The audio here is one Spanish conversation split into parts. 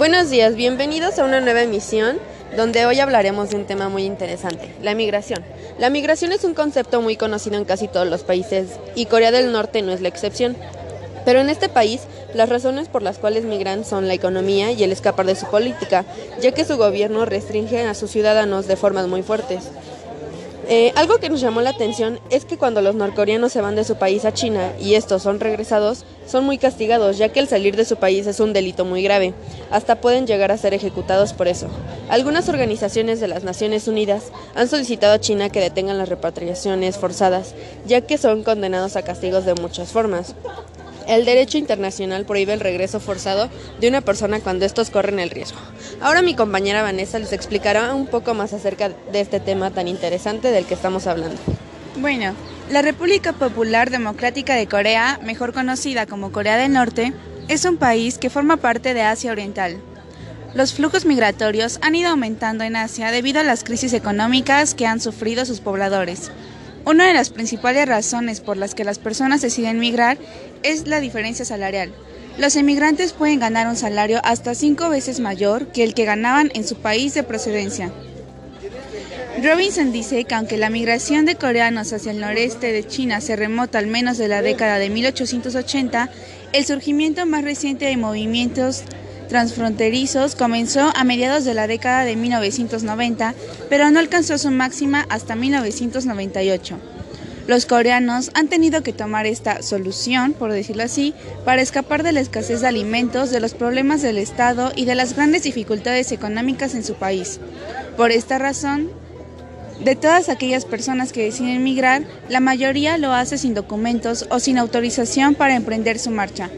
Buenos días, bienvenidos a una nueva emisión donde hoy hablaremos de un tema muy interesante, la migración. La migración es un concepto muy conocido en casi todos los países y Corea del Norte no es la excepción. Pero en este país, las razones por las cuales migran son la economía y el escapar de su política, ya que su gobierno restringe a sus ciudadanos de formas muy fuertes. Eh, algo que nos llamó la atención es que cuando los norcoreanos se van de su país a China y estos son regresados, son muy castigados, ya que el salir de su país es un delito muy grave. Hasta pueden llegar a ser ejecutados por eso. Algunas organizaciones de las Naciones Unidas han solicitado a China que detengan las repatriaciones forzadas, ya que son condenados a castigos de muchas formas. El derecho internacional prohíbe el regreso forzado de una persona cuando estos corren el riesgo. Ahora mi compañera Vanessa les explicará un poco más acerca de este tema tan interesante del que estamos hablando. Bueno, la República Popular Democrática de Corea, mejor conocida como Corea del Norte, es un país que forma parte de Asia Oriental. Los flujos migratorios han ido aumentando en Asia debido a las crisis económicas que han sufrido sus pobladores. Una de las principales razones por las que las personas deciden migrar es la diferencia salarial. Los emigrantes pueden ganar un salario hasta cinco veces mayor que el que ganaban en su país de procedencia. Robinson dice que aunque la migración de coreanos hacia el noreste de China se remota al menos de la década de 1880, el surgimiento más reciente de movimientos transfronterizos comenzó a mediados de la década de 1990, pero no alcanzó su máxima hasta 1998. Los coreanos han tenido que tomar esta solución, por decirlo así, para escapar de la escasez de alimentos, de los problemas del Estado y de las grandes dificultades económicas en su país. Por esta razón, de todas aquellas personas que deciden emigrar, la mayoría lo hace sin documentos o sin autorización para emprender su marcha.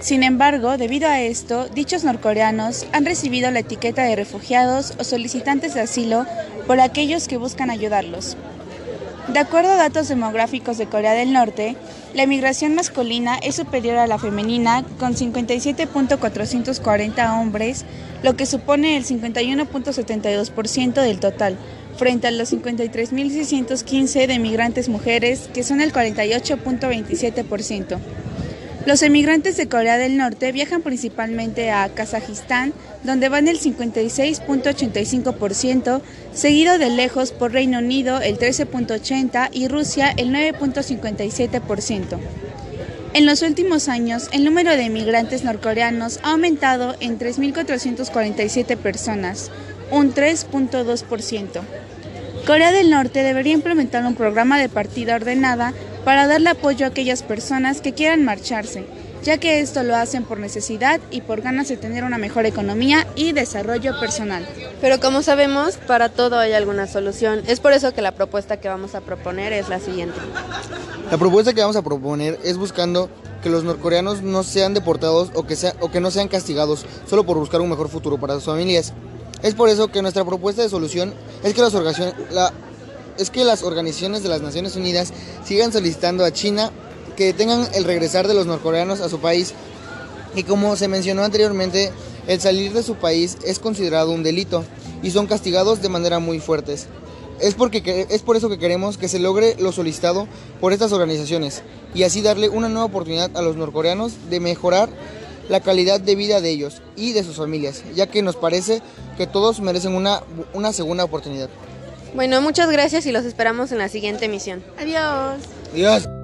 Sin embargo, debido a esto, dichos norcoreanos han recibido la etiqueta de refugiados o solicitantes de asilo por aquellos que buscan ayudarlos. De acuerdo a datos demográficos de Corea del Norte, la emigración masculina es superior a la femenina con 57.440 hombres, lo que supone el 51.72% del total, frente a los 53.615 de emigrantes mujeres, que son el 48.27%. Los emigrantes de Corea del Norte viajan principalmente a Kazajistán, donde van el 56.85%, seguido de lejos por Reino Unido el 13.80% y Rusia el 9.57%. En los últimos años, el número de emigrantes norcoreanos ha aumentado en 3.447 personas, un 3.2%. Corea del Norte debería implementar un programa de partida ordenada para darle apoyo a aquellas personas que quieran marcharse, ya que esto lo hacen por necesidad y por ganas de tener una mejor economía y desarrollo personal. Pero como sabemos, para todo hay alguna solución. Es por eso que la propuesta que vamos a proponer es la siguiente. La propuesta que vamos a proponer es buscando que los norcoreanos no sean deportados o que, sea, o que no sean castigados solo por buscar un mejor futuro para sus familias. Es por eso que nuestra propuesta de solución es que las organizaciones, la, es que las organizaciones de las Naciones Unidas sigan solicitando a China que tengan el regresar de los norcoreanos a su país. Y como se mencionó anteriormente, el salir de su país es considerado un delito y son castigados de manera muy fuertes. Es, es por eso que queremos que se logre lo solicitado por estas organizaciones y así darle una nueva oportunidad a los norcoreanos de mejorar la calidad de vida de ellos y de sus familias, ya que nos parece que todos merecen una, una segunda oportunidad. Bueno, muchas gracias y los esperamos en la siguiente emisión. Adiós. Adiós.